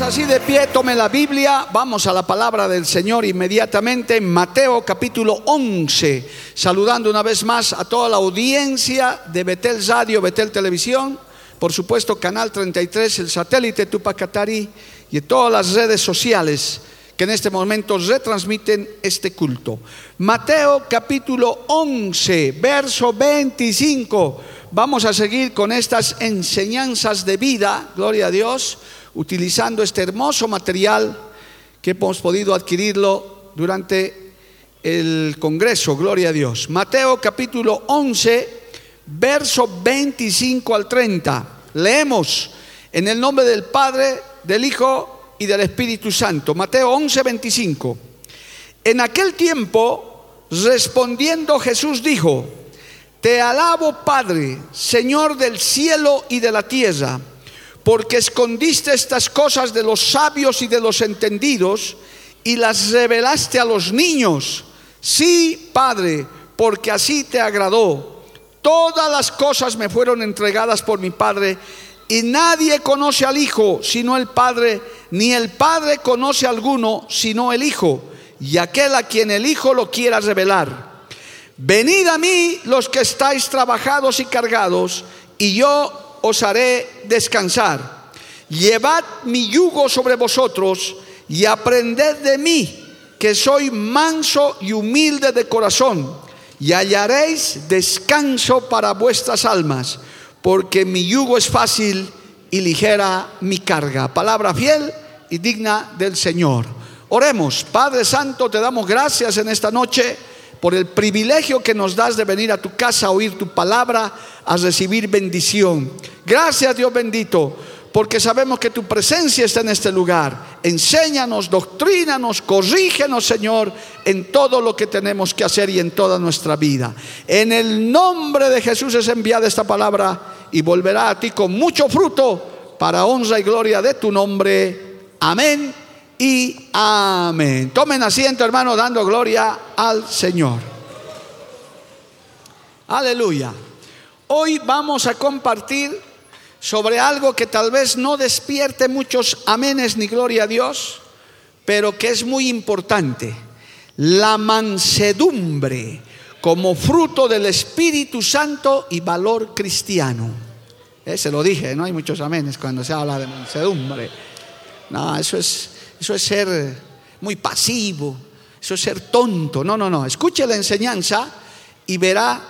Así de pie, tome la Biblia, vamos a la palabra del Señor inmediatamente en Mateo capítulo 11, saludando una vez más a toda la audiencia de Betel Radio, Betel Televisión, por supuesto Canal 33, el satélite Tupacatari y todas las redes sociales que en este momento retransmiten este culto. Mateo capítulo 11, verso 25. Vamos a seguir con estas enseñanzas de vida, gloria a Dios, utilizando este hermoso material que hemos podido adquirirlo durante el Congreso, gloria a Dios. Mateo capítulo 11, verso 25 al 30. Leemos en el nombre del Padre, del Hijo y del Espíritu Santo. Mateo 11, 25. En aquel tiempo, respondiendo Jesús dijo, Te alabo Padre, Señor del cielo y de la tierra, porque escondiste estas cosas de los sabios y de los entendidos y las revelaste a los niños. Sí, Padre, porque así te agradó. Todas las cosas me fueron entregadas por mi Padre y nadie conoce al Hijo sino el Padre, ni el Padre conoce a alguno sino el Hijo, y aquel a quien el Hijo lo quiera revelar. Venid a mí los que estáis trabajados y cargados, y yo os haré descansar. Llevad mi yugo sobre vosotros y aprended de mí, que soy manso y humilde de corazón, y hallaréis descanso para vuestras almas porque mi yugo es fácil y ligera mi carga. Palabra fiel y digna del Señor. Oremos, Padre Santo, te damos gracias en esta noche por el privilegio que nos das de venir a tu casa a oír tu palabra, a recibir bendición. Gracias Dios bendito, porque sabemos que tu presencia está en este lugar. Enséñanos, doctrínanos, corrígenos, Señor, en todo lo que tenemos que hacer y en toda nuestra vida. En el nombre de Jesús es enviada esta palabra y volverá a ti con mucho fruto para honra y gloria de tu nombre. Amén y amén. Tomen asiento, hermano, dando gloria al Señor. Aleluya. Hoy vamos a compartir sobre algo que tal vez no despierte muchos amenes ni gloria a Dios, pero que es muy importante. La mansedumbre como fruto del Espíritu Santo y valor cristiano. Eh, se lo dije, no hay muchos amenes cuando se habla de mansedumbre. No, eso es, eso es ser muy pasivo, eso es ser tonto. No, no, no. Escuche la enseñanza y verá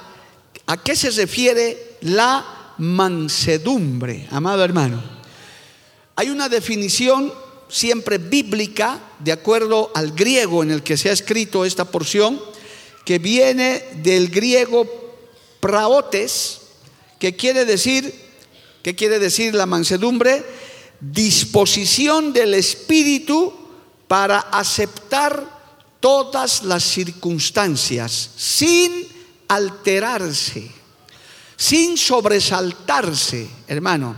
a qué se refiere la mansedumbre, amado hermano. Hay una definición siempre bíblica, de acuerdo al griego en el que se ha escrito esta porción, que viene del griego praotes, que quiere decir, ¿qué quiere decir la mansedumbre? Disposición del espíritu para aceptar todas las circunstancias sin alterarse, sin sobresaltarse, hermano,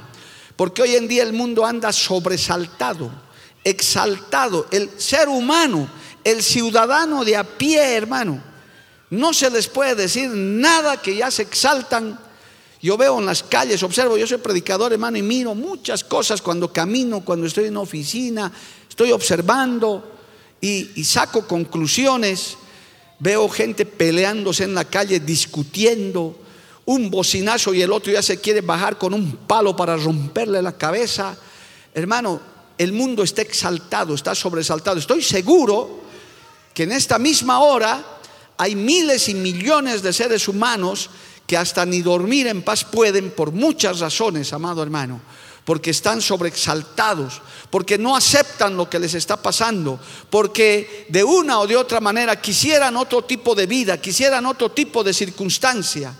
porque hoy en día el mundo anda sobresaltado, exaltado, el ser humano, el ciudadano de a pie, hermano, no se les puede decir nada que ya se exaltan. Yo veo en las calles, observo, yo soy predicador, hermano, y miro muchas cosas cuando camino, cuando estoy en oficina, estoy observando y, y saco conclusiones. Veo gente peleándose en la calle, discutiendo, un bocinazo y el otro ya se quiere bajar con un palo para romperle la cabeza. Hermano, el mundo está exaltado, está sobresaltado. Estoy seguro que en esta misma hora hay miles y millones de seres humanos que hasta ni dormir en paz pueden por muchas razones, amado hermano. porque están sobreexaltados, porque no aceptan lo que les está pasando, porque de una o de otra manera quisieran otro tipo de vida, quisieran otro tipo de circunstancia.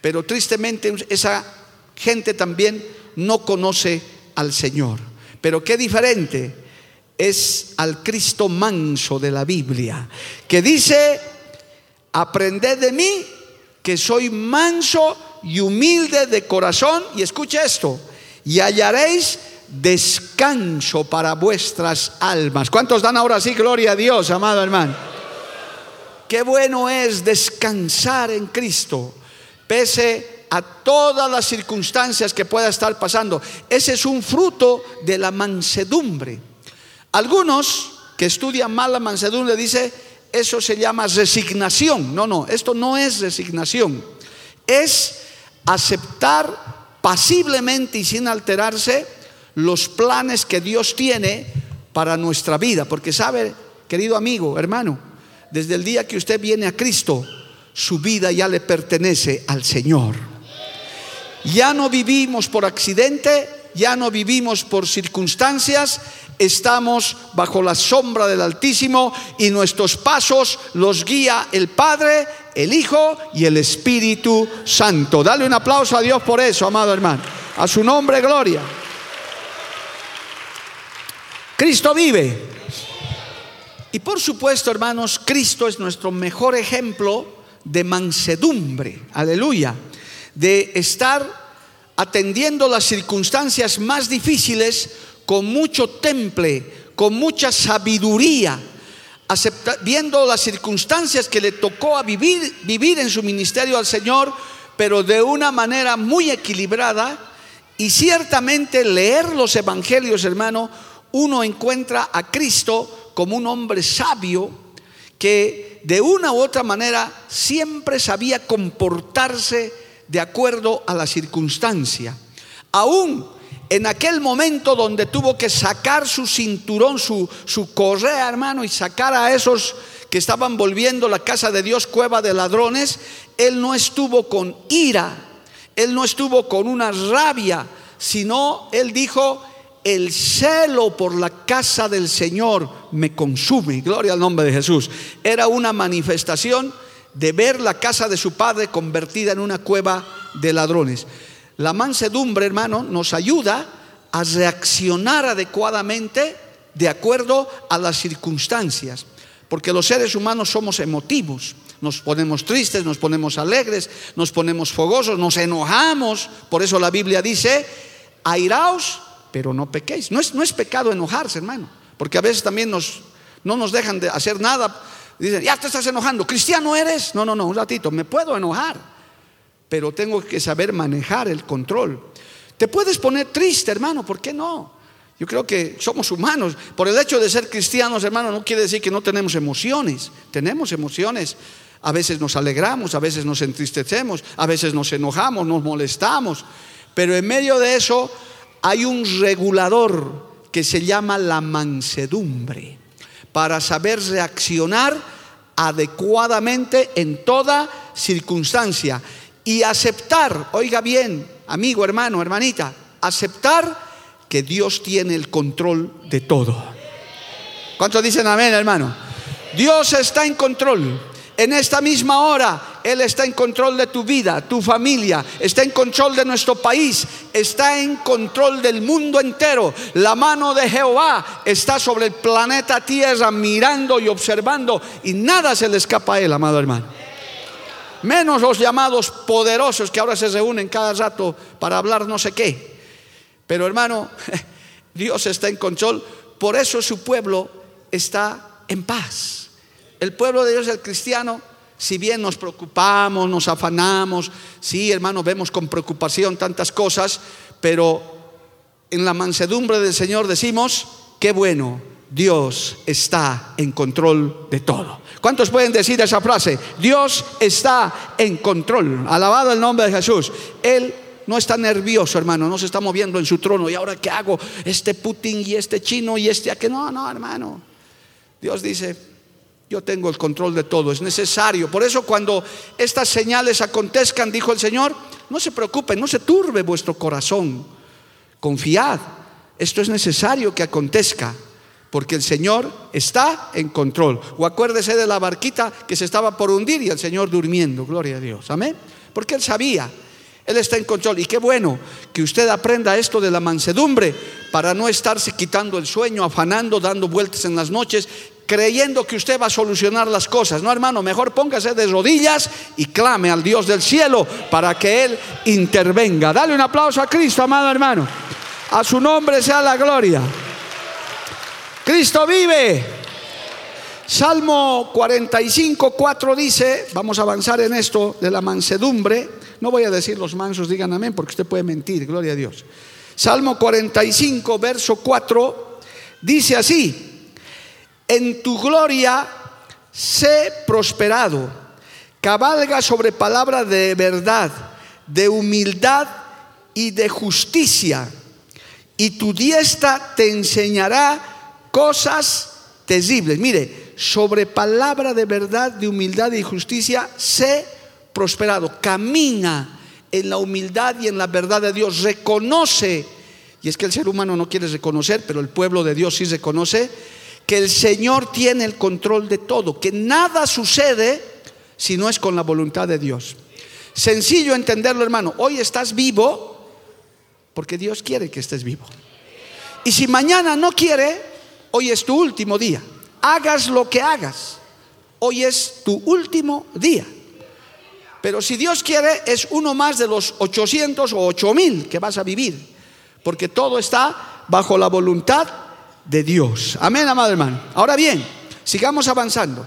Pero tristemente esa gente también no conoce al Señor. Pero qué diferente es al Cristo manso de la Biblia, que dice, aprended de mí, que soy manso y humilde de corazón, y escuche esto, y hallaréis descanso para vuestras almas. ¿Cuántos dan ahora sí gloria a Dios, amado hermano? Qué bueno es descansar en Cristo, pese a todas las circunstancias que pueda estar pasando. Ese es un fruto de la mansedumbre. Algunos que estudian mal la mansedumbre dicen, eso se llama resignación. No, no, esto no es resignación. Es aceptar pasiblemente y sin alterarse los planes que Dios tiene para nuestra vida. Porque sabe, querido amigo, hermano, desde el día que usted viene a Cristo, su vida ya le pertenece al Señor. Ya no vivimos por accidente, ya no vivimos por circunstancias, estamos bajo la sombra del Altísimo y nuestros pasos los guía el Padre, el Hijo y el Espíritu Santo. Dale un aplauso a Dios por eso, amado hermano. A su nombre, gloria. Cristo vive. Y por supuesto, hermanos, Cristo es nuestro mejor ejemplo de mansedumbre. Aleluya. De estar atendiendo las circunstancias más difíciles con mucho temple, con mucha sabiduría, viendo las circunstancias que le tocó a vivir, vivir en su ministerio al Señor, pero de una manera muy equilibrada. Y ciertamente leer los evangelios, hermano, uno encuentra a Cristo como un hombre sabio que de una u otra manera siempre sabía comportarse de acuerdo a la circunstancia. Aún en aquel momento donde tuvo que sacar su cinturón, su, su correa, hermano, y sacar a esos que estaban volviendo la casa de Dios cueva de ladrones, él no estuvo con ira, él no estuvo con una rabia, sino él dijo, el celo por la casa del Señor me consume. Gloria al nombre de Jesús. Era una manifestación de ver la casa de su padre convertida en una cueva de ladrones. La mansedumbre, hermano, nos ayuda a reaccionar adecuadamente de acuerdo a las circunstancias, porque los seres humanos somos emotivos. Nos ponemos tristes, nos ponemos alegres, nos ponemos fogosos, nos enojamos. Por eso la Biblia dice, airaos, pero no pequéis. No es, no es pecado enojarse, hermano, porque a veces también nos, no nos dejan de hacer nada Dicen, ya te estás enojando, cristiano eres. No, no, no, un ratito, me puedo enojar, pero tengo que saber manejar el control. Te puedes poner triste, hermano, ¿por qué no? Yo creo que somos humanos. Por el hecho de ser cristianos, hermano, no quiere decir que no tenemos emociones. Tenemos emociones. A veces nos alegramos, a veces nos entristecemos, a veces nos enojamos, nos molestamos. Pero en medio de eso hay un regulador que se llama la mansedumbre para saber reaccionar adecuadamente en toda circunstancia y aceptar, oiga bien, amigo, hermano, hermanita, aceptar que Dios tiene el control de todo. ¿Cuántos dicen amén, hermano? Dios está en control. En esta misma hora, Él está en control de tu vida, tu familia, está en control de nuestro país, está en control del mundo entero. La mano de Jehová está sobre el planeta Tierra mirando y observando y nada se le escapa a Él, amado hermano. Menos los llamados poderosos que ahora se reúnen cada rato para hablar no sé qué. Pero hermano, Dios está en control, por eso su pueblo está en paz. El pueblo de Dios, el cristiano, si bien nos preocupamos, nos afanamos, sí, hermano, vemos con preocupación tantas cosas, pero en la mansedumbre del Señor decimos, qué bueno, Dios está en control de todo. ¿Cuántos pueden decir esa frase? Dios está en control. Alabado el nombre de Jesús. Él no está nervioso, hermano, no se está moviendo en su trono. ¿Y ahora qué hago? Este Putin y este chino y este aquí. No, no, hermano. Dios dice, yo tengo el control de todo, es necesario. Por eso cuando estas señales acontezcan, dijo el Señor, no se preocupen, no se turbe vuestro corazón. Confiad, esto es necesario que acontezca, porque el Señor está en control. O acuérdese de la barquita que se estaba por hundir y el Señor durmiendo, gloria a Dios, amén. Porque Él sabía, Él está en control. Y qué bueno que usted aprenda esto de la mansedumbre para no estarse quitando el sueño, afanando, dando vueltas en las noches creyendo que usted va a solucionar las cosas. No, hermano, mejor póngase de rodillas y clame al Dios del cielo para que Él intervenga. Dale un aplauso a Cristo, amado hermano. A su nombre sea la gloria. Cristo vive. Salmo 45, 4 dice, vamos a avanzar en esto de la mansedumbre. No voy a decir los mansos, digan amén, porque usted puede mentir, gloria a Dios. Salmo 45, verso 4, dice así, en tu gloria sé prosperado, cabalga sobre palabra de verdad, de humildad y de justicia, y tu diestra te enseñará cosas terribles. Mire, sobre palabra de verdad, de humildad y justicia, sé prosperado, camina en la humildad y en la verdad de Dios, reconoce, y es que el ser humano no quiere reconocer, pero el pueblo de Dios sí reconoce, que el Señor tiene el control de todo, que nada sucede si no es con la voluntad de Dios. Sencillo entenderlo, hermano. Hoy estás vivo porque Dios quiere que estés vivo. Y si mañana no quiere, hoy es tu último día. Hagas lo que hagas. Hoy es tu último día. Pero si Dios quiere, es uno más de los 800 o 8000 que vas a vivir. Porque todo está bajo la voluntad de Dios. Amén, amado hermano. Ahora bien, sigamos avanzando.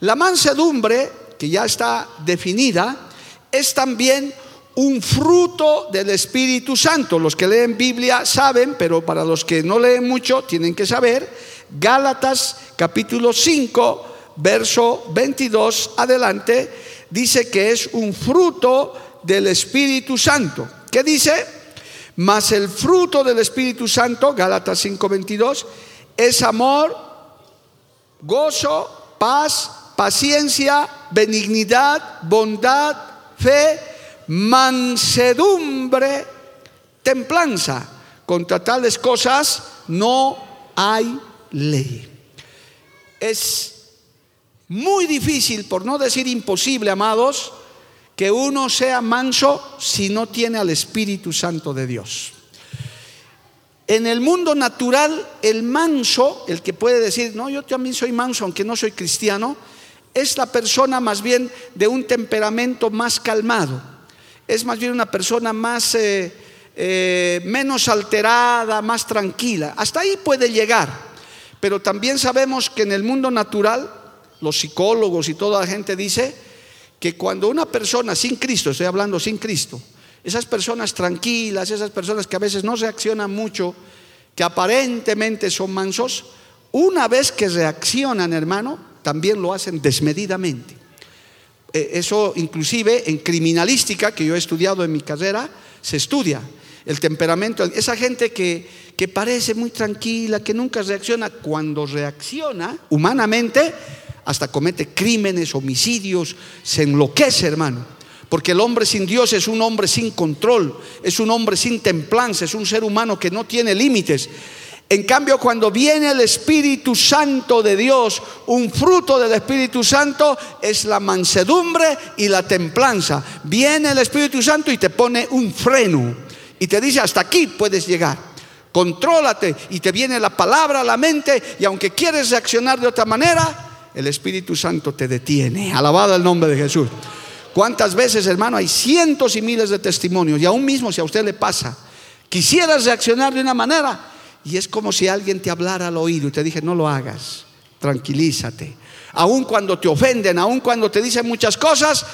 La mansedumbre, que ya está definida, es también un fruto del Espíritu Santo. Los que leen Biblia saben, pero para los que no leen mucho tienen que saber. Gálatas capítulo 5, verso 22 adelante, dice que es un fruto del Espíritu Santo. ¿Qué dice? Mas el fruto del Espíritu Santo, Gálatas 5:22, es amor, gozo, paz, paciencia, benignidad, bondad, fe, mansedumbre, templanza. Contra tales cosas no hay ley. Es muy difícil, por no decir imposible, amados, que uno sea manso si no tiene al Espíritu Santo de Dios. En el mundo natural, el manso, el que puede decir, no, yo también soy manso, aunque no soy cristiano, es la persona más bien de un temperamento más calmado. Es más bien una persona más, eh, eh, menos alterada, más tranquila. Hasta ahí puede llegar. Pero también sabemos que en el mundo natural, los psicólogos y toda la gente dice, que cuando una persona sin Cristo, estoy hablando sin Cristo, esas personas tranquilas, esas personas que a veces no reaccionan mucho, que aparentemente son mansos, una vez que reaccionan, hermano, también lo hacen desmedidamente. Eh, eso inclusive en criminalística, que yo he estudiado en mi carrera, se estudia el temperamento. Esa gente que, que parece muy tranquila, que nunca reacciona, cuando reacciona humanamente, hasta comete crímenes, homicidios, se enloquece, hermano. Porque el hombre sin Dios es un hombre sin control, es un hombre sin templanza, es un ser humano que no tiene límites. En cambio, cuando viene el Espíritu Santo de Dios, un fruto del Espíritu Santo es la mansedumbre y la templanza. Viene el Espíritu Santo y te pone un freno y te dice, hasta aquí puedes llegar. Contrólate y te viene la palabra a la mente y aunque quieres reaccionar de otra manera, el Espíritu Santo te detiene. Alabado el nombre de Jesús. ¿Cuántas veces, hermano? Hay cientos y miles de testimonios. Y aún mismo, si a usted le pasa, quisieras reaccionar de una manera y es como si alguien te hablara al oído y te dije, no lo hagas, tranquilízate. Aun cuando te ofenden, aun cuando te dicen muchas cosas,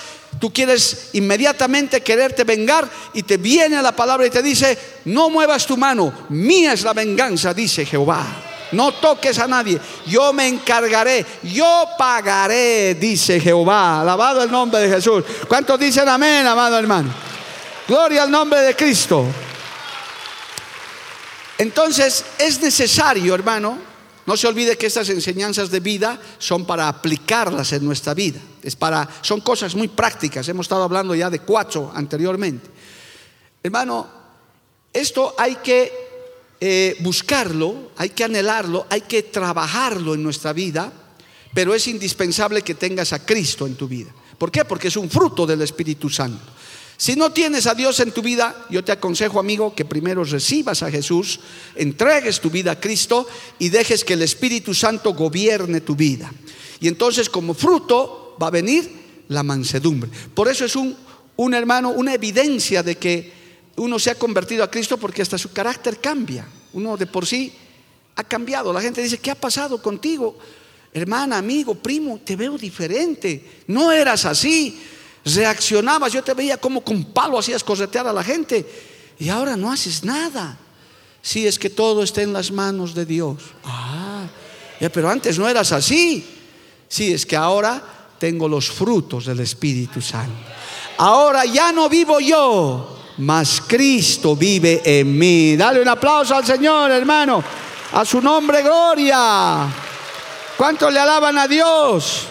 tú quieres inmediatamente quererte vengar y te viene la palabra y te dice, no muevas tu mano, mía es la venganza, dice Jehová. No toques a nadie. Yo me encargaré. Yo pagaré, dice Jehová. Alabado el nombre de Jesús. ¿Cuántos dicen amén, amado hermano? Gloria al nombre de Cristo. Entonces es necesario, hermano, no se olvide que estas enseñanzas de vida son para aplicarlas en nuestra vida. Es para, son cosas muy prácticas. Hemos estado hablando ya de cuatro anteriormente. Hermano, Esto hay que eh, buscarlo, hay que anhelarlo, hay que trabajarlo en nuestra vida, pero es indispensable que tengas a Cristo en tu vida. ¿Por qué? Porque es un fruto del Espíritu Santo. Si no tienes a Dios en tu vida, yo te aconsejo, amigo, que primero recibas a Jesús, entregues tu vida a Cristo y dejes que el Espíritu Santo gobierne tu vida. Y entonces como fruto va a venir la mansedumbre. Por eso es un, un hermano, una evidencia de que uno se ha convertido a Cristo porque hasta su carácter cambia. Uno de por sí ha cambiado. La gente dice, ¿qué ha pasado contigo? Hermana, amigo, primo, te veo diferente. No eras así. Reaccionabas, yo te veía como con palo hacías corretear a la gente. Y ahora no haces nada. Si es que todo está en las manos de Dios. Ah, pero antes no eras así. Sí, es que ahora tengo los frutos del Espíritu Santo. Ahora ya no vivo yo, mas Cristo vive en mí. Dale un aplauso al Señor, hermano. A su nombre, gloria. ¿Cuánto le alaban a Dios?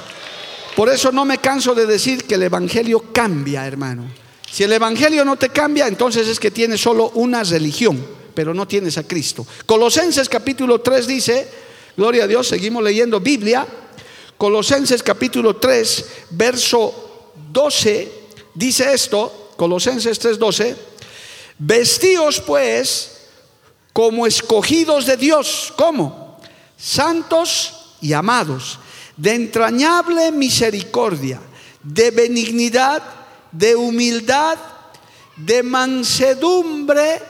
Por eso no me canso de decir que el Evangelio cambia, hermano. Si el Evangelio no te cambia, entonces es que tienes solo una religión, pero no tienes a Cristo. Colosenses capítulo 3 dice, gloria a Dios, seguimos leyendo Biblia. Colosenses capítulo 3, verso 12, dice esto, Colosenses 3:12, vestíos pues como escogidos de Dios, ¿cómo? Santos y amados, de entrañable misericordia, de benignidad, de humildad, de mansedumbre,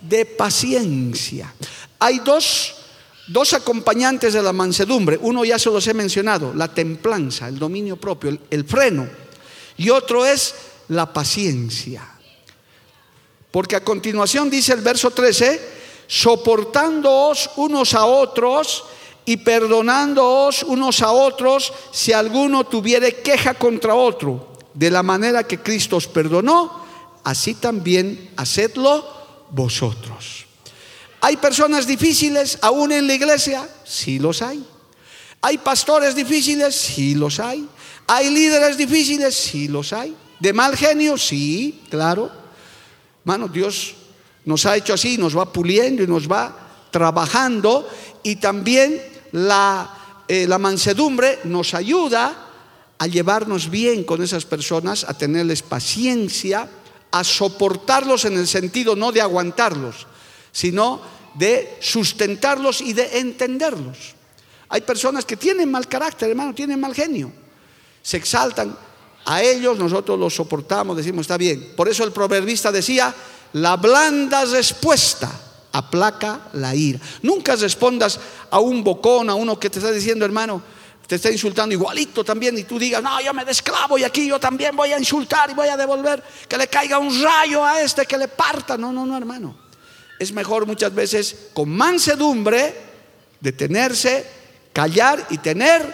de paciencia. Hay dos, dos acompañantes de la mansedumbre. Uno ya se los he mencionado, la templanza, el dominio propio, el, el freno. Y otro es la paciencia. Porque a continuación dice el verso 13, soportándoos unos a otros y perdonándoos unos a otros si alguno tuviere queja contra otro. De la manera que Cristo os perdonó, así también hacedlo vosotros. ¿Hay personas difíciles aún en la iglesia? Sí los hay. ¿Hay pastores difíciles? Sí los hay. ¿Hay líderes difíciles? Sí los hay. ¿De mal genio? Sí, claro. Mano, Dios nos ha hecho así, nos va puliendo y nos va trabajando y también la, eh, la mansedumbre nos ayuda a llevarnos bien con esas personas, a tenerles paciencia, a soportarlos en el sentido no de aguantarlos, sino de sustentarlos y de entenderlos. Hay personas que tienen mal carácter, hermano, tienen mal genio, se exaltan. A ellos nosotros los soportamos, decimos, está bien. Por eso el proverbista decía, la blanda respuesta aplaca la ira. Nunca respondas a un bocón, a uno que te está diciendo, hermano, te está insultando igualito también y tú digas, no, yo me desclavo y aquí yo también voy a insultar y voy a devolver, que le caiga un rayo a este, que le parta. No, no, no, hermano. Es mejor muchas veces con mansedumbre detenerse, callar y tener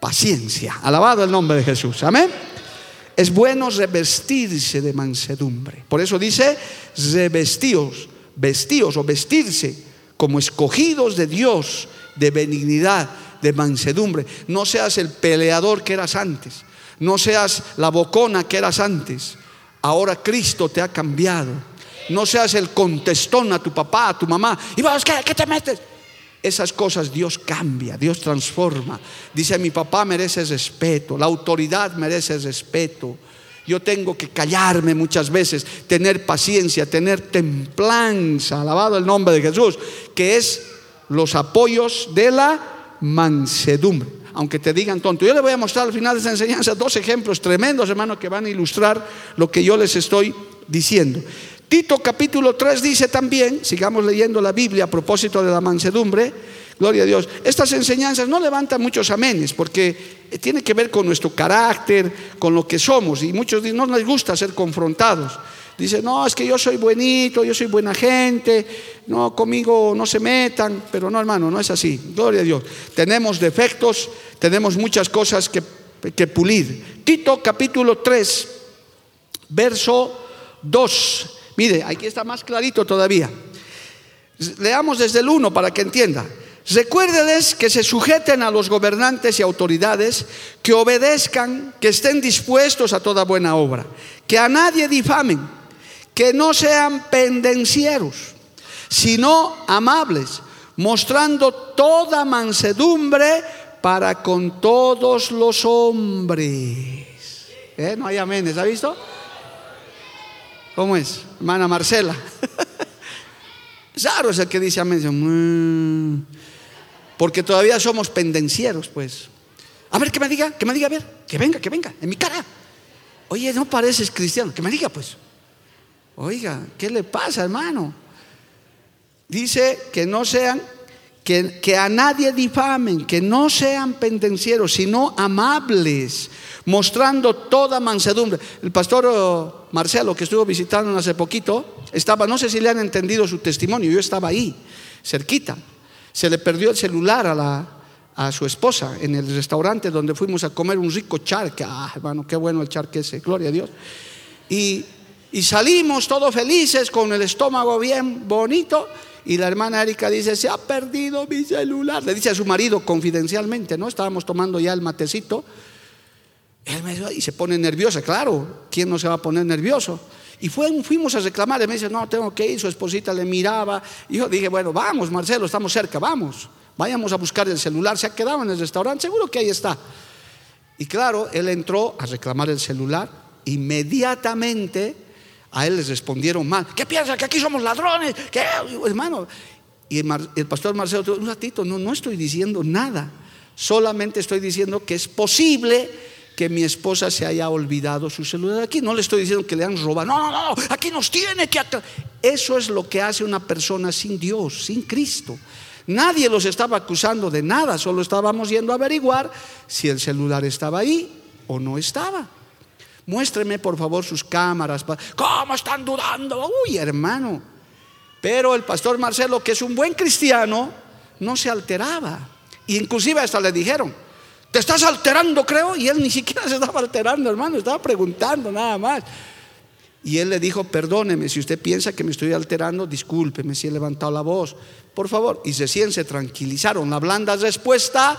paciencia. Alabado el nombre de Jesús. Amén. Es bueno revestirse de mansedumbre. Por eso dice, revestíos, vestíos o vestirse como escogidos de Dios, de benignidad, de mansedumbre. No seas el peleador que eras antes. No seas la bocona que eras antes. Ahora Cristo te ha cambiado. No seas el contestón a tu papá, a tu mamá. ¿Y vos qué, qué te metes? Esas cosas Dios cambia, Dios transforma. Dice, mi papá merece respeto, la autoridad merece respeto. Yo tengo que callarme muchas veces, tener paciencia, tener templanza, alabado el nombre de Jesús, que es los apoyos de la mansedumbre. Aunque te digan tonto, yo le voy a mostrar al final de esta enseñanza dos ejemplos tremendos, hermanos, que van a ilustrar lo que yo les estoy diciendo. Tito capítulo 3 dice también, sigamos leyendo la Biblia a propósito de la mansedumbre, gloria a Dios, estas enseñanzas no levantan muchos amenes porque tiene que ver con nuestro carácter, con lo que somos y muchos no les gusta ser confrontados. Dicen, no, es que yo soy buenito, yo soy buena gente, no, conmigo no se metan, pero no, hermano, no es así, gloria a Dios. Tenemos defectos, tenemos muchas cosas que, que pulir. Tito capítulo 3, verso 2 Mire, aquí está más clarito todavía. Leamos desde el 1 para que entienda. Recuérdeles que se sujeten a los gobernantes y autoridades, que obedezcan, que estén dispuestos a toda buena obra, que a nadie difamen, que no sean pendencieros, sino amables, mostrando toda mansedumbre para con todos los hombres. ¿Eh? No hay aménes, ¿ha visto? ¿Cómo es? Hermana Marcela. Claro es el que dice amén. Mm". Porque todavía somos pendencieros, pues. A ver, que me diga, que me diga, a ver, que venga, que venga, en mi cara. Oye, no pareces cristiano, que me diga, pues. Oiga, ¿qué le pasa, hermano? Dice que no sean, que, que a nadie difamen, que no sean pendencieros, sino amables, mostrando toda mansedumbre. El pastor oh, Marcelo, que estuvo visitando hace poquito, estaba, no sé si le han entendido su testimonio, yo estaba ahí, cerquita. Se le perdió el celular a, la, a su esposa en el restaurante donde fuimos a comer un rico charque. Ah, hermano, qué bueno el charque ese, gloria a Dios. Y, y salimos todos felices con el estómago bien bonito. Y la hermana Erika dice, se ha perdido mi celular. Le dice a su marido confidencialmente, ¿no? Estábamos tomando ya el matecito. Él me dice, y se pone nerviosa, claro, ¿quién no se va a poner nervioso? Y fuimos a reclamar, y me dice, no, tengo que ir, su esposita le miraba. Y yo dije, bueno, vamos, Marcelo, estamos cerca, vamos. Vayamos a buscar el celular, se ha quedado en el restaurante, seguro que ahí está. Y claro, él entró a reclamar el celular, inmediatamente a él les respondieron mal. ¿Qué piensa? ¿Que aquí somos ladrones? ¿Qué? Hermano. Y el, pastor Marcelo, un ratito, no, no estoy diciendo nada. Solamente estoy diciendo que es posible que mi esposa se haya olvidado su celular aquí. No le estoy diciendo que le han robado. No, no, no, aquí nos tiene que... Eso es lo que hace una persona sin Dios, sin Cristo. Nadie los estaba acusando de nada, solo estábamos yendo a averiguar si el celular estaba ahí o no estaba. Muéstreme por favor sus cámaras. ¿Cómo están dudando? Uy, hermano. Pero el pastor Marcelo, que es un buen cristiano, no se alteraba. inclusive hasta le dijeron, te estás alterando, creo. Y él ni siquiera se estaba alterando, hermano, estaba preguntando nada más. Y él le dijo, perdóneme, si usted piensa que me estoy alterando, discúlpeme si he levantado la voz, por favor. Y recién se tranquilizaron. La blanda respuesta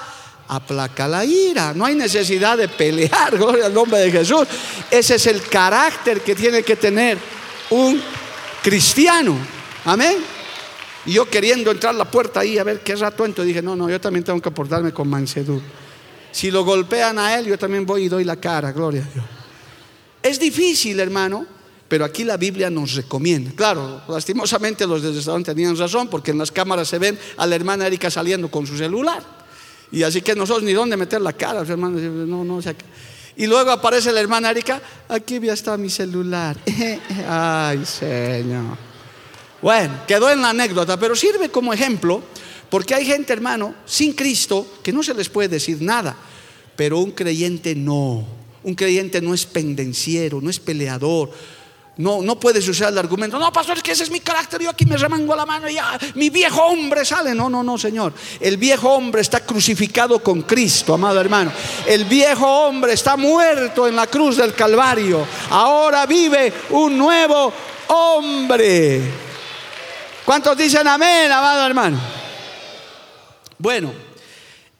aplaca la ira. No hay necesidad de pelear, gloria al nombre de Jesús. Ese es el carácter que tiene que tener un cristiano. Amén. Y yo queriendo entrar la puerta ahí a ver qué rato entro, dije, no, no, yo también tengo que portarme con mansedumbre. Si lo golpean a él, yo también voy y doy la cara, gloria a Dios. Es difícil, hermano, pero aquí la Biblia nos recomienda. Claro, lastimosamente los del restaurante tenían razón, porque en las cámaras se ven a la hermana Erika saliendo con su celular. Y así que nosotros ni dónde meter la cara, hermanos. No, no, y luego aparece la hermana Erika, aquí ya está mi celular. Ay, Señor. Bueno, quedó en la anécdota, pero sirve como ejemplo porque hay gente, hermano, sin Cristo, que no se les puede decir nada, pero un creyente no. Un creyente no es pendenciero, no es peleador. No, no puedes usar el argumento, no, pastor, es que ese es mi carácter, yo aquí me remango la mano y ya, mi viejo hombre sale. No, no, no, Señor. El viejo hombre está crucificado con Cristo, amado hermano. El viejo hombre está muerto en la cruz del Calvario. Ahora vive un nuevo hombre. ¿Cuántos dicen amén, amado hermano? Bueno,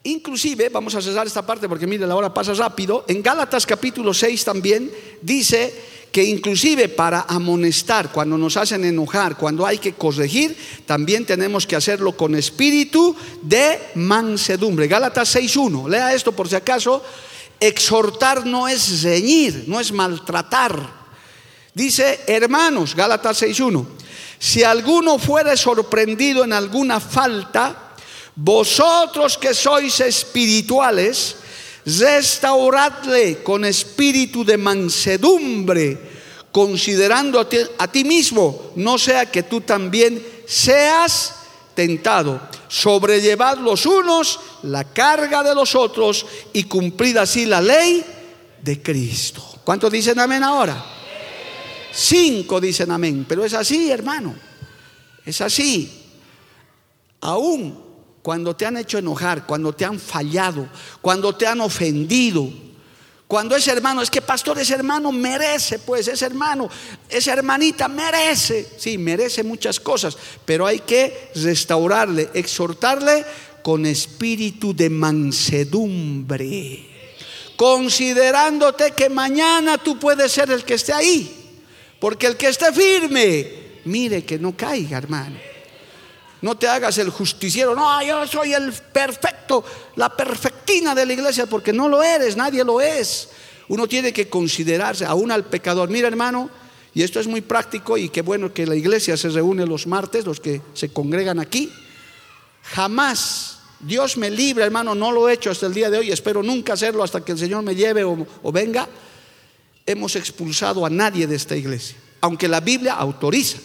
inclusive, vamos a cesar esta parte porque mire, la hora pasa rápido, en Gálatas capítulo 6 también dice que inclusive para amonestar, cuando nos hacen enojar, cuando hay que corregir, también tenemos que hacerlo con espíritu de mansedumbre. Gálatas 6.1, lea esto por si acaso, exhortar no es reñir, no es maltratar. Dice, hermanos, Gálatas 6.1, si alguno fuere sorprendido en alguna falta, vosotros que sois espirituales, restauradle con espíritu de mansedumbre, considerando a ti, mismo, no sea que tú también seas tentado. Sobrellevad los unos la carga de los otros y cumplid así la ley de Cristo. ¿Cuántos dicen amén ahora? Cinco dicen amén, pero es así, hermano. Es así. Aún cuando te han hecho enojar, cuando te han fallado, cuando te han ofendido. Cuando ese hermano, es que pastor, ese hermano merece, pues ese hermano, esa hermanita merece, sí, merece muchas cosas, pero hay que restaurarle, exhortarle con espíritu de mansedumbre, considerándote que mañana tú puedes ser el que esté ahí. Porque el que esté firme, mire que no caiga, hermano. No te hagas el justiciero, no, yo soy el perfecto, la perfectina de la iglesia, porque no lo eres, nadie lo es. Uno tiene que considerarse aún al pecador. Mira, hermano, y esto es muy práctico y qué bueno que la iglesia se reúne los martes, los que se congregan aquí. Jamás, Dios me libre, hermano, no lo he hecho hasta el día de hoy, espero nunca hacerlo hasta que el Señor me lleve o, o venga. Hemos expulsado a nadie de esta iglesia, aunque la Biblia autoriza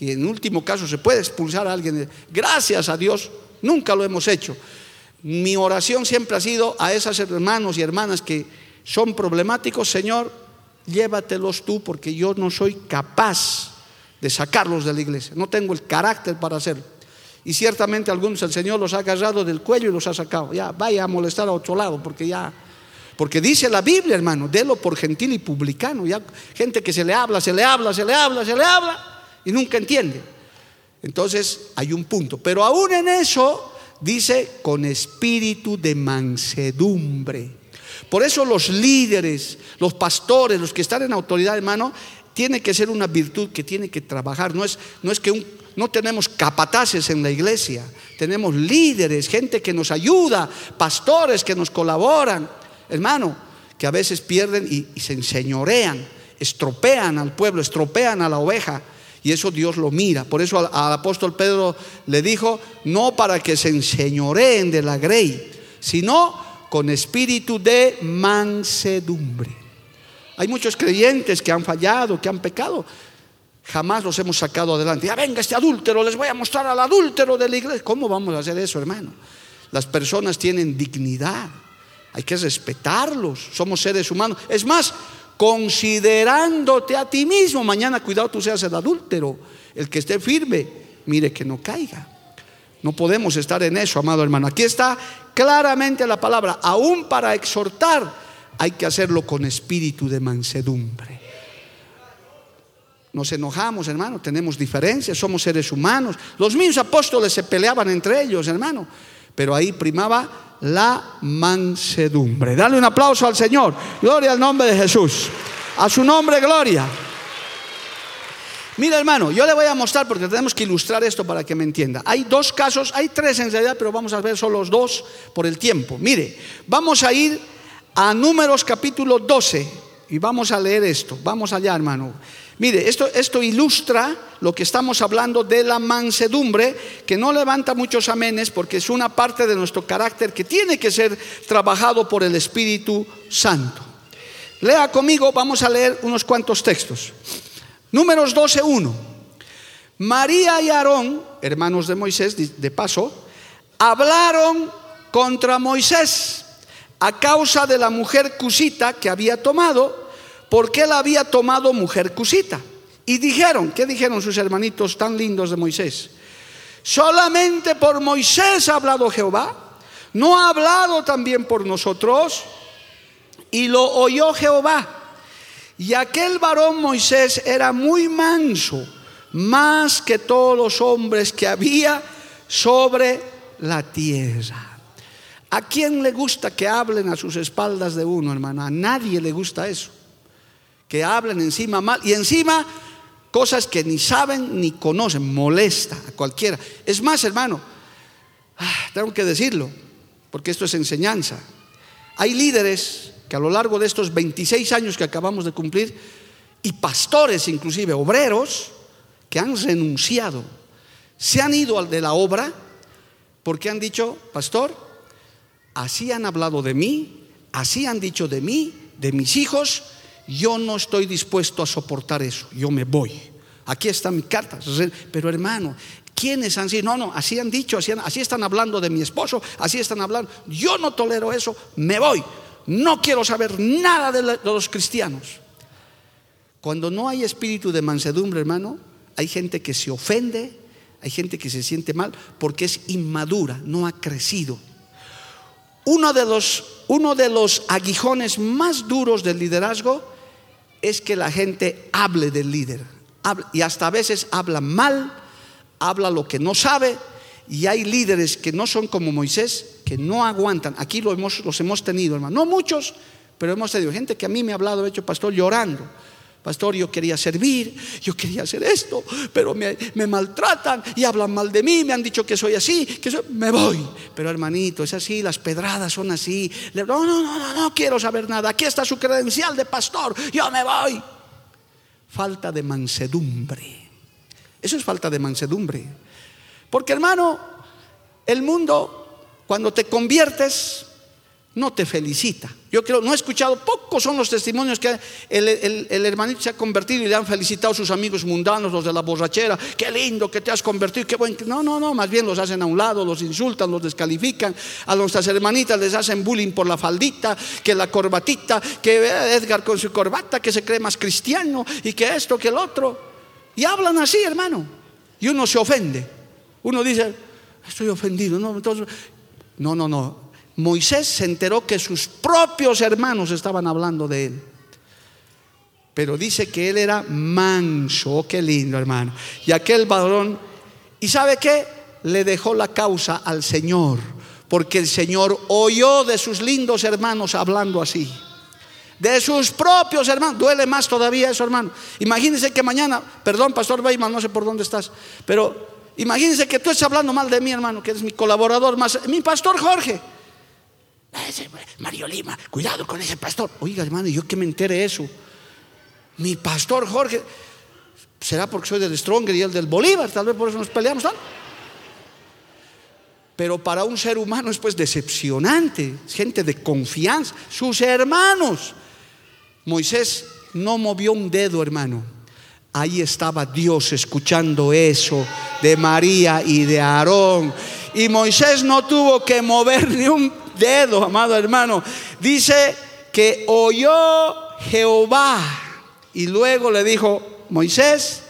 que en último caso se puede expulsar a alguien. Gracias a Dios, nunca lo hemos hecho. Mi oración siempre ha sido a esos hermanos y hermanas que son problemáticos, Señor, llévatelos tú porque yo no soy capaz de sacarlos de la iglesia, no tengo el carácter para hacerlo. Y ciertamente algunos el Señor los ha agarrado del cuello y los ha sacado. Ya vaya a molestar a otro lado porque ya porque dice la Biblia, hermano, délo por gentil y publicano. Ya gente que se le habla, se le habla, se le habla, se le habla y nunca entiende. Entonces hay un punto. Pero aún en eso dice con espíritu de mansedumbre. Por eso los líderes, los pastores, los que están en autoridad, hermano, tiene que ser una virtud que tiene que trabajar. No es, no es que no tenemos capataces en la iglesia, tenemos líderes, gente que nos ayuda, pastores que nos colaboran, hermano, que a veces pierden y, y se enseñorean, estropean al pueblo, estropean a la oveja. Y eso Dios lo mira. Por eso al, apóstol Pedro le dijo, no para que se enseñoreen de la grey, sino con espíritu de mansedumbre. Hay muchos creyentes que han fallado, que han pecado. Jamás los hemos sacado adelante. Ya venga este adúltero, les voy a mostrar al adúltero de la iglesia. ¿Cómo vamos a hacer eso, hermano? Las personas tienen dignidad. Hay que respetarlos. Somos seres humanos. Es más, considerándote a ti mismo. Mañana, cuidado, tú seas el adúltero, el que esté firme, mire que no caiga. No podemos estar en eso, amado hermano. Aquí está claramente la palabra, aún para exhortar hay que hacerlo con espíritu de mansedumbre. Nos enojamos, hermano, tenemos diferencias, somos seres humanos. Los mismos apóstoles se peleaban entre ellos, hermano, pero ahí primaba la mansedumbre. Dale un aplauso al Señor. Gloria al nombre de Jesús. A su nombre, gloria. Mira, hermano, yo le voy a mostrar porque tenemos que ilustrar esto para que me entienda. Hay dos casos, hay tres en realidad, pero vamos a ver solo los dos por el tiempo. Mire, vamos a ir a Números capítulo 12 y vamos a leer esto. Vamos allá, hermano. Mire, esto, esto ilustra lo que estamos hablando de la mansedumbre, que no levanta muchos amenes porque es una parte de nuestro carácter que tiene que ser trabajado por el Espíritu Santo. Lea conmigo, vamos a leer unos cuantos textos. Números 12.1. María y Aarón, hermanos de Moisés, de paso, hablaron contra Moisés a causa de la mujer cusita que había tomado porque él había tomado mujer cusita. Y dijeron, ¿qué dijeron sus hermanitos tan lindos de Moisés? Solamente por Moisés ha hablado Jehová, no ha hablado también por nosotros. Y lo oyó Jehová. Y aquel varón Moisés era muy manso, más que todos los hombres que había sobre la tierra. ¿A quién le gusta que hablen a sus espaldas de uno, hermano? A nadie le gusta eso que hablan encima mal y encima cosas que ni saben ni conocen, molesta a cualquiera. Es más, hermano, ah, tengo que decirlo, porque esto es enseñanza. Hay líderes que a lo largo de estos 26 años que acabamos de cumplir, y pastores inclusive, obreros, que han renunciado, se han ido al de la obra, porque han dicho, pastor, así han hablado de mí, así han dicho de mí, de mis hijos, yo no estoy dispuesto a soportar eso, yo me voy. Aquí está mi carta. Pero hermano, ¿quiénes han sido? No, no, así han dicho, así, así están hablando de mi esposo, así están hablando. Yo no tolero eso, me voy. No quiero saber nada de, los cristianos. Cuando no hay espíritu de mansedumbre, hermano, hay gente que se ofende, hay gente que se siente mal porque es inmadura, no ha crecido. Uno de los, uno de los aguijones más duros del liderazgo es que la gente hable del líder. Y hasta a veces habla mal, habla lo que no sabe. Y hay líderes que no son como Moisés, que no aguantan. Aquí hemos, los hemos tenido, hermano. No muchos, pero hemos tenido gente que a mí me ha hablado, hecho pastor, llorando. Pastor, yo quería servir, yo quería hacer esto, pero me, maltratan y hablan mal de mí, me han dicho que soy así, que me voy. Pero hermanito, es así, las pedradas son así. No, no, no, no, no quiero saber nada. Aquí está su credencial de pastor, yo me voy. Falta de mansedumbre. Eso es falta de mansedumbre. Porque hermano, el mundo, cuando te conviertes, no te felicita. Yo creo, no he escuchado, pocos son los testimonios que el, hermanito se ha convertido y le han felicitado sus amigos mundanos, los de la borrachera, qué lindo que te has convertido, qué buen. No, no, no, más bien los hacen a un lado, los insultan, los descalifican. A nuestras hermanitas les hacen bullying por la faldita, que la corbatita, que Edgar con su corbata, que se cree más cristiano y que esto, que el otro. Y hablan así, hermano. Y uno se ofende. Uno dice, estoy ofendido. No, no, no, no. Moisés se enteró que sus propios hermanos estaban hablando de él. Pero dice que él era manso, oh, qué lindo hermano. Y aquel varón, ¿y sabe qué? Le dejó la causa al Señor, porque el Señor oyó de sus lindos hermanos hablando así. De sus propios hermanos. Duele más todavía eso, hermano. Imagínense que mañana, perdón, Pastor Weimar, no sé por dónde estás, pero imagínense que tú estás hablando mal de mí, hermano, que eres mi colaborador más, mi pastor Jorge. Mario Lima, cuidado con ese pastor. Oiga, hermano, yo que me entere eso. Mi pastor Jorge, será porque soy del Stronger y el del Bolívar, tal vez por eso nos peleamos. Pero para un ser humano es pues decepcionante, gente de confianza, sus hermanos. Moisés no movió un dedo, hermano. Ahí estaba Dios escuchando eso de María y de Aarón. Y Moisés no tuvo que mover ni un dedo, amado hermano. Dice que oyó Jehová y luego le dijo, Moisés,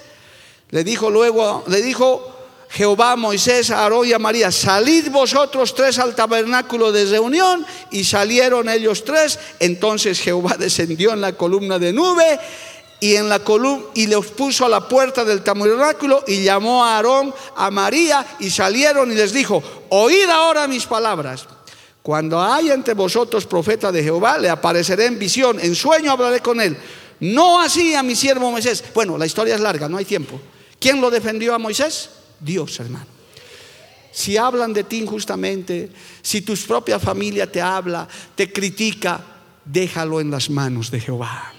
le dijo luego, le dijo Jehová, Moisés, Aarón y a María, salid vosotros tres al tabernáculo de reunión y salieron ellos tres. Entonces Jehová descendió en la columna de nube y en la columna y los puso a la puerta del tabernáculo y llamó a Aarón, a María y salieron y les dijo, oíd ahora mis palabras. Cuando haya entre vosotros profeta de Jehová, le apareceré en visión, en sueño hablaré con él. No así a mi siervo Moisés. Bueno, la historia es larga, no hay tiempo. ¿Quién lo defendió a Moisés? Dios, hermano. Si hablan de ti injustamente, si tu propia familia te habla, te critica, déjalo en las manos de Jehová.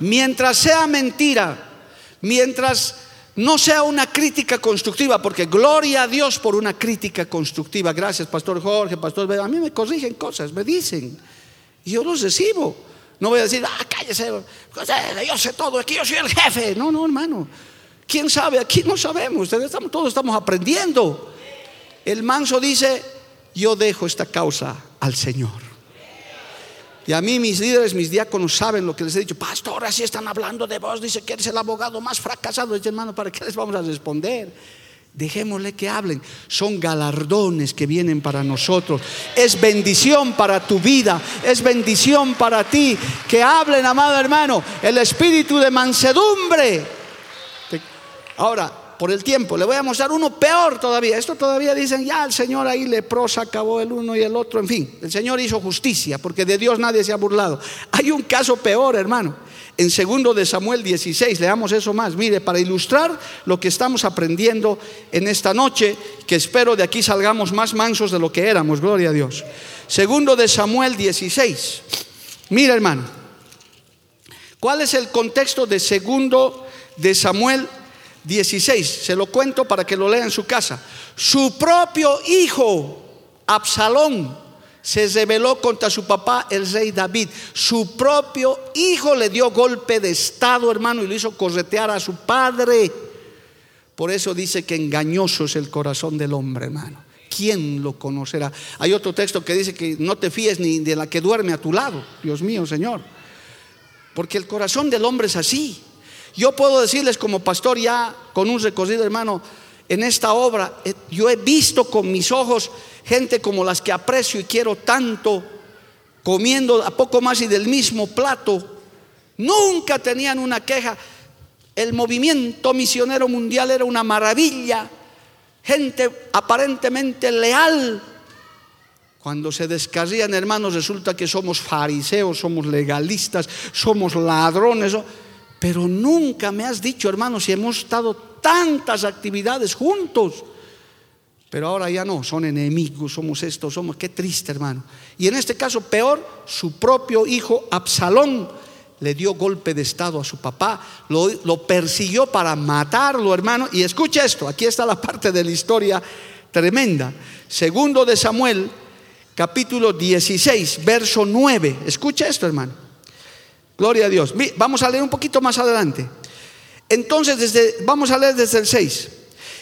Mientras sea mentira, mientras no sea una crítica constructiva, porque gloria a Dios por una crítica constructiva. Gracias, Pastor Jorge, Pastor. A mí me corrigen cosas, me dicen, y yo los recibo. No voy a decir, ah, cállese, yo sé todo, aquí yo soy el jefe. No, no, hermano. ¿Quién sabe? Aquí no sabemos, todos estamos aprendiendo. El manso dice, yo dejo esta causa al Señor. Y a mí mis líderes, mis diáconos saben lo que les he dicho. Pastor, así están hablando de vos. Dice que eres el abogado más fracasado. Dice, hermano, ¿para qué les vamos a responder? Dejémosle que hablen. Son galardones que vienen para nosotros. Es bendición para tu vida. Es bendición para ti. Que hablen, amado hermano. El espíritu de mansedumbre. Ahora, por el tiempo. Le voy a mostrar uno peor todavía. Esto todavía dicen, ya el Señor ahí leprosa acabó el uno y el otro. En fin, el Señor hizo justicia porque de Dios nadie se ha burlado. Hay un caso peor, hermano. En segundo de Samuel 16, leamos eso más. Mire, para ilustrar lo que estamos aprendiendo en esta noche, que espero de aquí salgamos más mansos de lo que éramos, gloria a Dios. Segundo de Samuel 16. Mira, hermano. ¿Cuál es el contexto de segundo de Samuel 16, se lo cuento para que lo lea en su casa. Su propio hijo, Absalón, se rebeló contra su papá, el rey David. Su propio hijo le dio golpe de estado, hermano, y lo hizo corretear a su padre. Por eso dice que engañoso es el corazón del hombre, hermano. ¿Quién lo conocerá? Hay otro texto que dice que no te fíes ni de la que duerme a tu lado. Dios mío, Señor. Porque el corazón del hombre es así. Yo puedo decirles como pastor ya con un recorrido, hermano, en esta obra, eh, yo he visto con mis ojos gente como las que aprecio y quiero tanto, comiendo a poco más y del mismo plato. Nunca tenían una queja. El movimiento misionero mundial era una maravilla. Gente aparentemente leal. Cuando se descarrían, hermanos, resulta que somos fariseos, somos legalistas, somos ladrones. Pero nunca me has dicho, hermano, si hemos estado tantas actividades juntos. Pero ahora ya no, son enemigos, somos estos, somos, qué triste hermano. Y en este caso peor, su propio hijo Absalón le dio golpe de estado a su papá, lo, persiguió para matarlo hermano. Y escucha esto, aquí está la parte de la historia tremenda. Segundo de Samuel, capítulo 16, verso 9. Escucha esto hermano. Gloria a Dios. Vamos a leer un poquito más adelante. Entonces, desde, vamos a leer desde el 6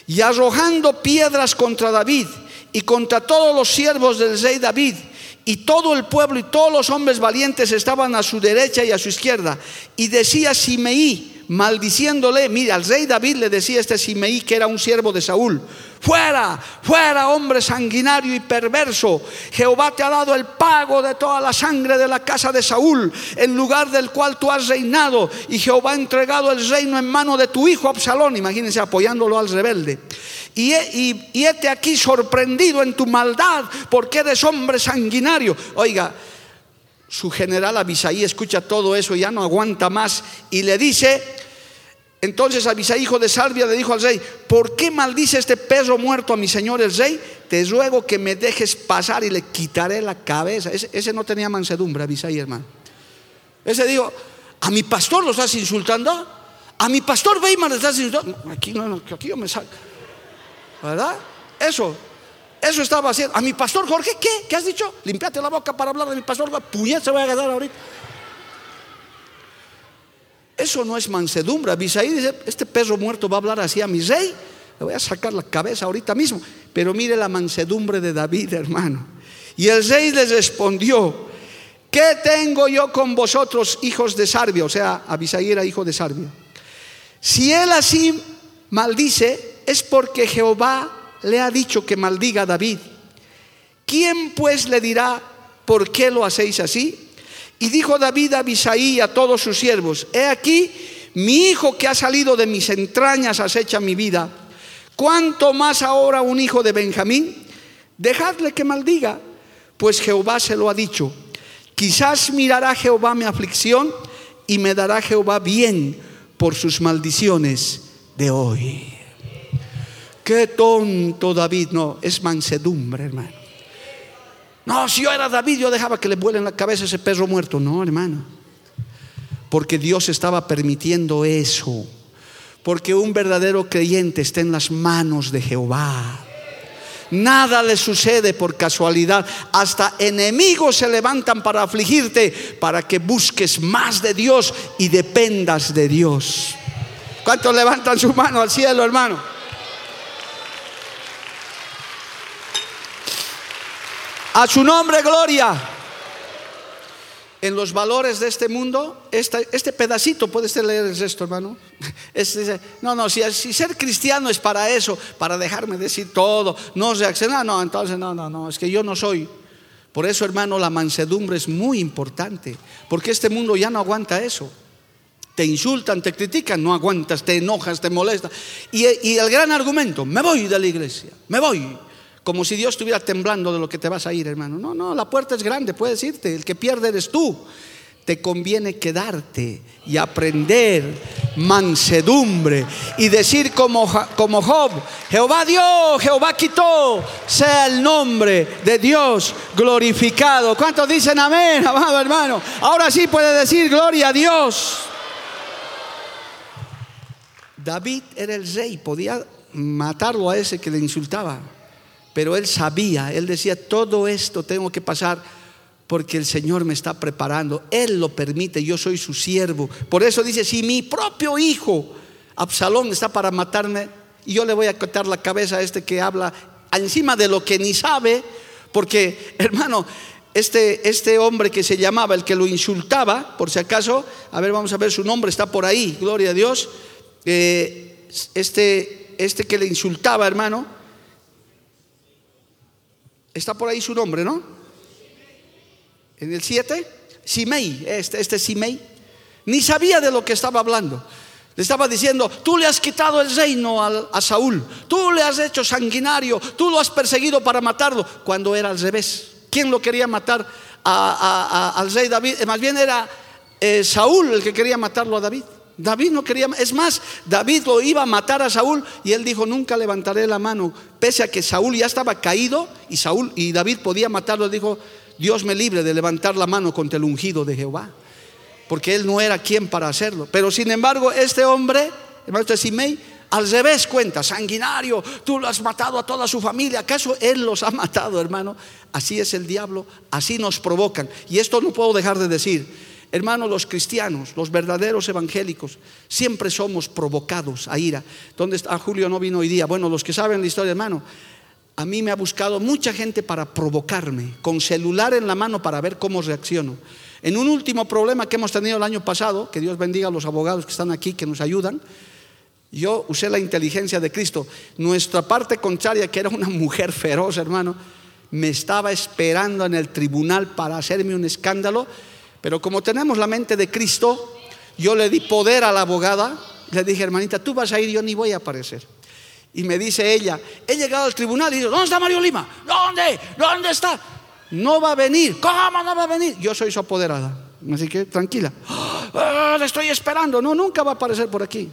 y arrojando piedras contra David y contra todos los siervos del rey David. Y todo el pueblo y todos los hombres valientes estaban a su derecha y a su izquierda. Y decía Simeí, maldiciéndole. Mira, al rey David le decía este Simeí que era un siervo de Saúl. Fuera, fuera, hombre sanguinario y perverso. Jehová te ha dado el pago de toda la sangre de la casa de Saúl, en lugar del cual tú has reinado. Y Jehová ha entregado el reino en mano de tu hijo Absalón. Imagínense apoyándolo al rebelde. Y, y, y este aquí sorprendido en tu maldad, porque eres hombre sanguinario. Oiga, su general Abisaí escucha todo eso, ya no aguanta más y le dice, entonces Abisaí, hijo de Salvia, le dijo al rey, ¿por qué maldice este perro muerto a mi señor el rey? Te ruego que me dejes pasar y le quitaré la cabeza. Ese, no tenía mansedumbre, Abisaí, hermano. Ese dijo, ¿a mi pastor lo estás insultando? ¿A mi pastor Weimar le estás insultando? Aquí, no, aquí yo me salgo. ¿Verdad? Eso, eso estaba haciendo. A mi pastor Jorge, ¿qué? ¿Qué has dicho? Limpiate la boca para hablar de mi pastor. Puñet se va a quedar ahorita. Eso no es mansedumbre. Abisaí dice: Este perro muerto va a hablar así a mi rey. Le voy a sacar la cabeza ahorita mismo. Pero mire la mansedumbre de David, hermano. Y el rey les respondió: ¿Qué tengo yo con vosotros, hijos de Sarbia? O sea, Abisaí era hijo de Sarbia. Si él así maldice, es porque Jehová le ha dicho que maldiga a David. ¿Quién pues le dirá por qué lo hacéis así? Y dijo David a Abisaí y a todos sus siervos, he aquí, mi hijo que ha salido de mis entrañas acecha mi vida. ¿Cuánto más ahora un hijo de Benjamín? Dejadle que maldiga, pues Jehová se lo ha dicho. Quizás mirará Jehová mi aflicción y me dará Jehová bien por sus maldiciones de hoy. Qué tonto David, no, es mansedumbre, hermano. No, si yo era David, yo dejaba que le vuelen la cabeza ese perro muerto. No, hermano. Porque Dios estaba permitiendo eso. Porque un verdadero creyente está en las manos de Jehová. Nada le sucede por casualidad. Hasta enemigos se levantan para afligirte, para que busques más de Dios y dependas de Dios. ¿Cuántos levantan su mano al cielo, hermano? A su nombre, gloria. En los valores de este mundo, este, pedacito, puedes leer el resto, hermano. no, no, si, ser cristiano es para eso, para dejarme decir todo, no reaccionar, no, entonces no, no, no, es que yo no soy. Por eso, hermano, la mansedumbre es muy importante, porque este mundo ya no aguanta eso. Te insultan, te critican, no aguantas, te enojas, te molesta. Y, y el gran argumento, me voy de la iglesia, me voy. Como si Dios estuviera temblando de lo que te vas a ir, hermano. No, no, la puerta es grande, puedes irte. El que pierde eres tú. Te conviene quedarte y aprender mansedumbre y decir como, como Job, Jehová dio, Jehová quitó, sea el nombre de Dios glorificado. ¿Cuántos dicen amén, amado hermano? Ahora sí puede decir gloria a Dios. David era el rey, podía matarlo a ese que le insultaba. Pero él sabía, él decía, todo esto tengo que pasar porque el Señor me está preparando. Él lo permite, yo soy su siervo. Por eso dice, si mi propio hijo, Absalón, está para matarme, y yo le voy a cortar la cabeza a este que habla encima de lo que ni sabe, porque hermano, este, este hombre que se llamaba, el que lo insultaba, por si acaso, a ver, vamos a ver su nombre, está por ahí, gloria a Dios. Eh, este, este que le insultaba, hermano, Está por ahí su nombre, ¿no? En el 7, Simei, este, este Simei, ni sabía de lo que estaba hablando. Le estaba diciendo, tú le has quitado el reino a, Saúl, tú le has hecho sanguinario, tú lo has perseguido para matarlo, cuando era al revés. ¿Quién lo quería matar al rey David? Más bien era eh, Saúl el que quería matarlo a David. David no quería, es más, David lo iba a matar a Saúl y él dijo, nunca levantaré la mano, pese a que Saúl ya estaba caído y Saúl y David podía matarlo, dijo, Dios me libre de levantar la mano contra el ungido de Jehová, porque él no era quien para hacerlo. Pero sin embargo, este hombre, hermano este Simei, al revés cuenta, sanguinario, tú lo has matado a toda su familia, ¿acaso él los ha matado, hermano? Así es el diablo, así nos provocan. Y esto no puedo dejar de decir. Hermanos, los cristianos, los verdaderos evangélicos, siempre somos provocados a ira. ¿Dónde está? Ah, Julio no vino hoy día. Bueno, los que saben la historia, hermano, a mí me ha buscado mucha gente para provocarme, con celular en la mano para ver cómo reacciono. En un último problema que hemos tenido el año pasado, que Dios bendiga a los abogados que están aquí, que nos ayudan, yo usé la inteligencia de Cristo. Nuestra parte contraria, que era una mujer feroz, hermano, me estaba esperando en el tribunal para hacerme un escándalo pero como tenemos la mente de Cristo, yo le di poder a la abogada. Le dije, hermanita, tú vas a ir, yo ni voy a aparecer. Y me dice ella, he llegado al tribunal y digo, ¿dónde está Mario Lima? ¿Dónde? ¿Dónde está? No va a venir. ¿Cómo no va a venir? Yo soy su apoderada. Así que tranquila. Ah, le estoy esperando. No, nunca va a aparecer por aquí.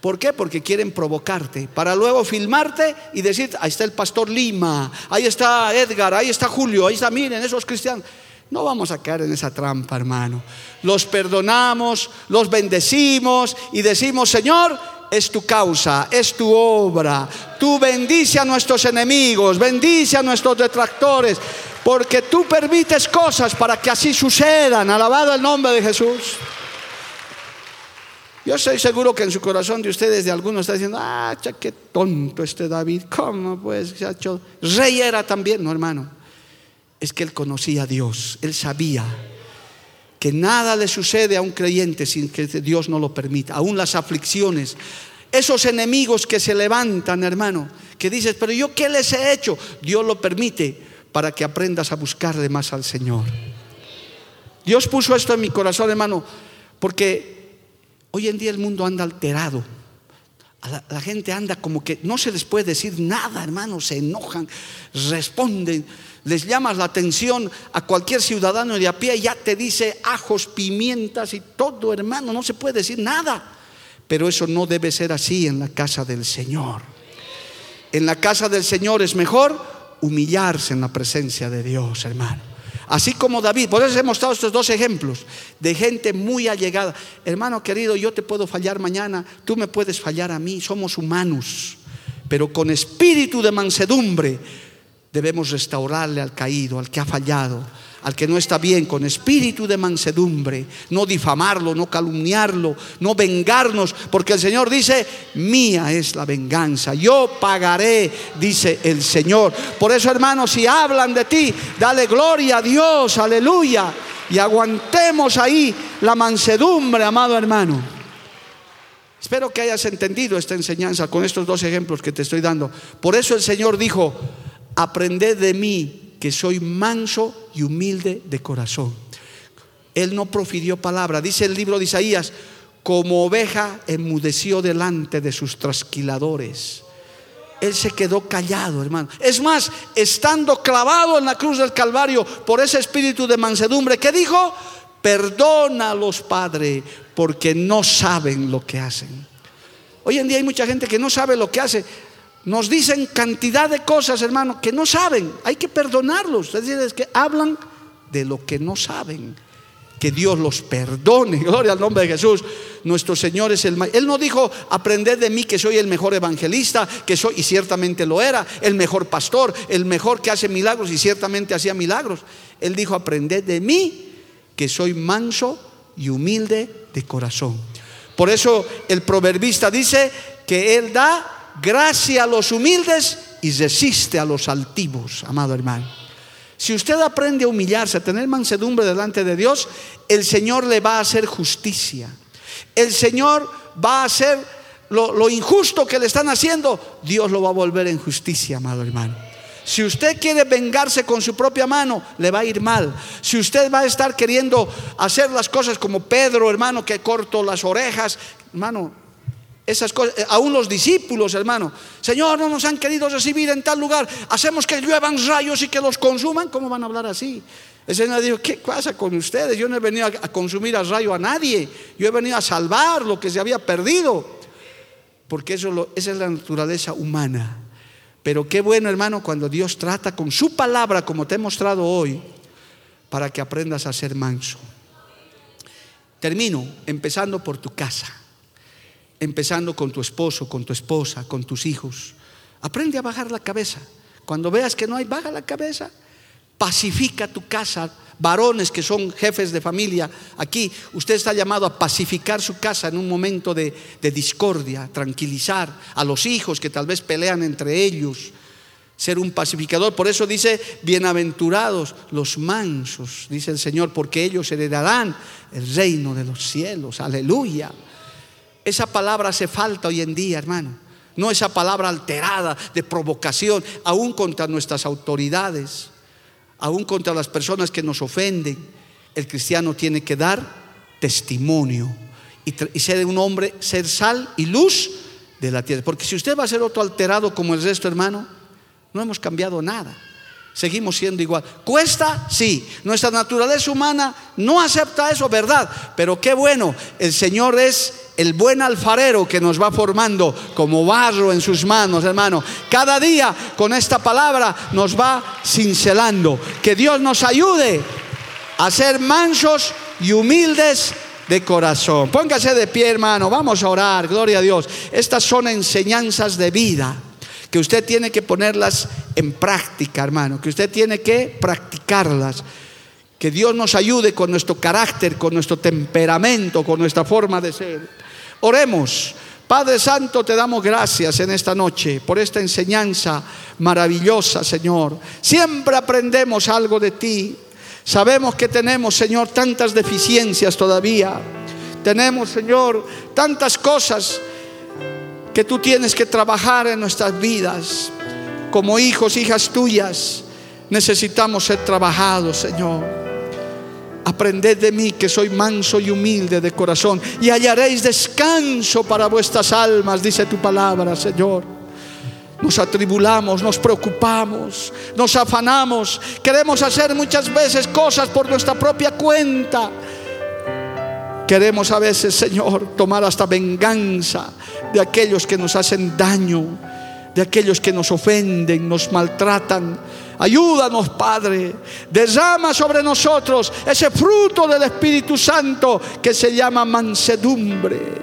¿Por qué? Porque quieren provocarte para luego filmarte y decir, ahí está el pastor Lima, ahí está Edgar, ahí está Julio, ahí está, miren, esos cristianos. No vamos a caer en esa trampa, hermano. Los perdonamos, los bendecimos y decimos, Señor, es tu causa, es tu obra. Tú bendice a nuestros enemigos, bendice a nuestros detractores, porque tú permites cosas para que así sucedan. Alabado el nombre de Jesús. Yo estoy seguro que en su corazón de ustedes, de algunos, está diciendo, ah, qué tonto este David, ¿cómo pues se ha hecho? Rey era también, no hermano es que él conocía a Dios, él sabía que nada le sucede a un creyente sin que Dios no lo permita, aún las aflicciones, esos enemigos que se levantan, hermano, que dices, pero yo qué les he hecho, Dios lo permite para que aprendas a buscarle más al Señor. Dios puso esto en mi corazón, hermano, porque hoy en día el mundo anda alterado. La, gente anda como que no se les puede decir nada, hermano, se enojan, responden les llamas la atención a cualquier ciudadano de a pie, ya te dice ajos, pimientas y todo, hermano, no se puede decir nada. Pero eso no debe ser así en la casa del Señor. En la casa del Señor es mejor humillarse en la presencia de Dios, hermano. Así como David, por eso he mostrado estos dos ejemplos de gente muy allegada. Hermano querido, yo te puedo fallar mañana, tú me puedes fallar a mí, somos humanos, pero con espíritu de mansedumbre debemos restaurarle al caído, al que ha fallado, al que no está bien, con espíritu de mansedumbre, no difamarlo, no calumniarlo, no vengarnos, porque el Señor dice, mía es la venganza, yo pagaré, dice el Señor. Por eso, hermanos, si hablan de ti, dale gloria a Dios, aleluya, y aguantemos ahí la mansedumbre, amado hermano. Espero que hayas entendido esta enseñanza con estos dos ejemplos que te estoy dando. Por eso el Señor dijo, aprended de mí que soy manso y humilde de corazón. Él no profirió palabra. Dice el libro de Isaías, como oveja enmudeció delante de sus trasquiladores. Él se quedó callado, hermano. Es más, estando clavado en la cruz del Calvario por ese espíritu de mansedumbre, ¿qué dijo? Perdónalos, Padre, porque no saben lo que hacen. Hoy en día hay mucha gente que no sabe lo que hace nos dicen cantidad de cosas, hermano, que no saben. Hay que perdonarlos. Es decir, es que hablan de lo que no saben. Que Dios los perdone. Gloria al nombre de Jesús. Nuestro Señor es el Él no dijo, aprended de mí que soy el mejor evangelista, que soy, y ciertamente lo era, el mejor pastor, el mejor que hace milagros, y ciertamente hacía milagros. Él dijo, aprended de mí que soy manso y humilde de corazón. Por eso el proverbista dice que Él da gracia a los humildes y resiste a los altivos, amado hermano. Si usted aprende a humillarse, a tener mansedumbre delante de Dios, el Señor le va a hacer justicia. El Señor va a hacer lo, injusto que le están haciendo, Dios lo va a volver en justicia, amado hermano. Si usted quiere vengarse con su propia mano, le va a ir mal. Si usted va a estar queriendo hacer las cosas como Pedro, hermano, que corto las orejas, hermano, esas cosas, eh, aún los discípulos, hermano. Señor, no nos han querido recibir en tal lugar. Hacemos que lluevan rayos y que los consuman. ¿Cómo van a hablar así? El Señor dijo, ¿qué pasa con ustedes? Yo no he venido a consumir a rayo a nadie, yo he venido a salvar lo que se había perdido, porque eso esa es la naturaleza humana. Pero qué bueno, hermano, cuando Dios trata con su palabra, como te he mostrado hoy, para que aprendas a ser manso. Termino empezando por tu casa, empezando con tu esposo, con tu esposa, con tus hijos. Aprende a bajar la cabeza. Cuando veas que no hay, baja la cabeza. Pacifica tu casa. Varones que son jefes de familia, aquí usted está llamado a pacificar su casa en un momento de, de discordia, tranquilizar a los hijos que tal vez pelean entre ellos ser un pacificador. Por eso dice, bienaventurados los mansos, dice el Señor, porque ellos heredarán el reino de los cielos. Aleluya. Esa palabra hace falta hoy en día, hermano. No esa palabra alterada de provocación, aún contra nuestras autoridades, aún contra las personas que nos ofenden. El cristiano tiene que dar testimonio y, ser un hombre, ser sal y luz de la tierra. Porque si usted va a ser otro alterado como el resto, hermano, no hemos cambiado nada. Seguimos siendo igual. ¿Cuesta? Sí. Nuestra naturaleza humana no acepta eso, ¿verdad? Pero qué bueno, el Señor es el buen alfarero que nos va formando como barro en sus manos, hermano. Cada día con esta palabra nos va cincelando. Que Dios nos ayude a ser mansos y humildes de corazón. Póngase de pie, hermano. Vamos a orar. Gloria a Dios. Estas son enseñanzas de vida que usted tiene que ponerlas en práctica, hermano, que usted tiene que practicarlas. Que Dios nos ayude con nuestro carácter, con nuestro temperamento, con nuestra forma de ser. Oremos. Padre Santo, te damos gracias en esta noche por esta enseñanza maravillosa, Señor. Siempre aprendemos algo de ti. Sabemos que tenemos, Señor, tantas deficiencias todavía. Tenemos, Señor, tantas cosas que tú tienes que trabajar en nuestras vidas. Como hijos, hijas tuyas, necesitamos ser trabajados, Señor. Aprended de mí que soy manso y humilde de corazón y hallaréis descanso para vuestras almas, dice tu palabra, Señor. Nos atribulamos, nos preocupamos, nos afanamos, queremos hacer muchas veces cosas por nuestra propia cuenta. Queremos a veces, Señor, tomar hasta venganza de aquellos que nos hacen daño, de aquellos que nos ofenden, nos maltratan. Ayúdanos, Padre. Derrama sobre nosotros ese fruto del Espíritu Santo que se llama mansedumbre.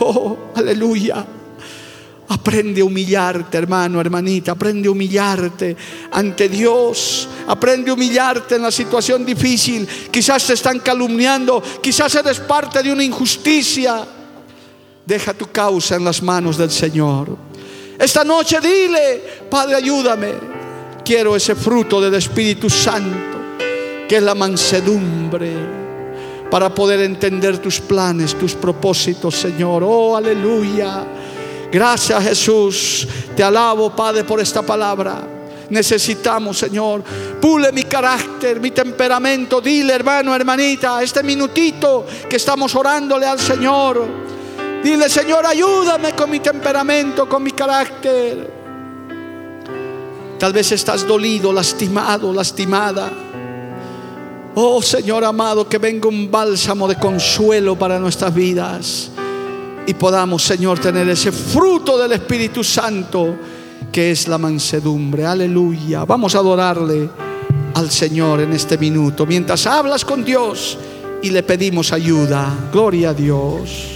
Oh, aleluya. Aprende a humillarte, hermano, hermanita. Aprende a humillarte ante Dios. Aprende a humillarte en la situación difícil. Quizás te están calumniando. Quizás eres parte de una injusticia. Deja tu causa en las manos del Señor. Esta noche dile, Padre, ayúdame. Quiero ese fruto del Espíritu Santo, que es la mansedumbre, para poder entender tus planes, tus propósitos, Señor. Oh, aleluya. Gracias, Jesús. Te alabo, Padre, por esta palabra. Necesitamos, Señor, pule mi carácter, mi temperamento. Dile, hermano, hermanita, este minutito que estamos orándole al Señor Dile, Señor, ayúdame con mi temperamento, con mi carácter. Tal vez estás dolido, lastimado, lastimada. Oh Señor amado, que venga un bálsamo de consuelo para nuestras vidas y podamos, Señor, tener ese fruto del Espíritu Santo que es la mansedumbre. Aleluya. Vamos a adorarle al Señor en este minuto mientras hablas con Dios y le pedimos ayuda. Gloria a Dios.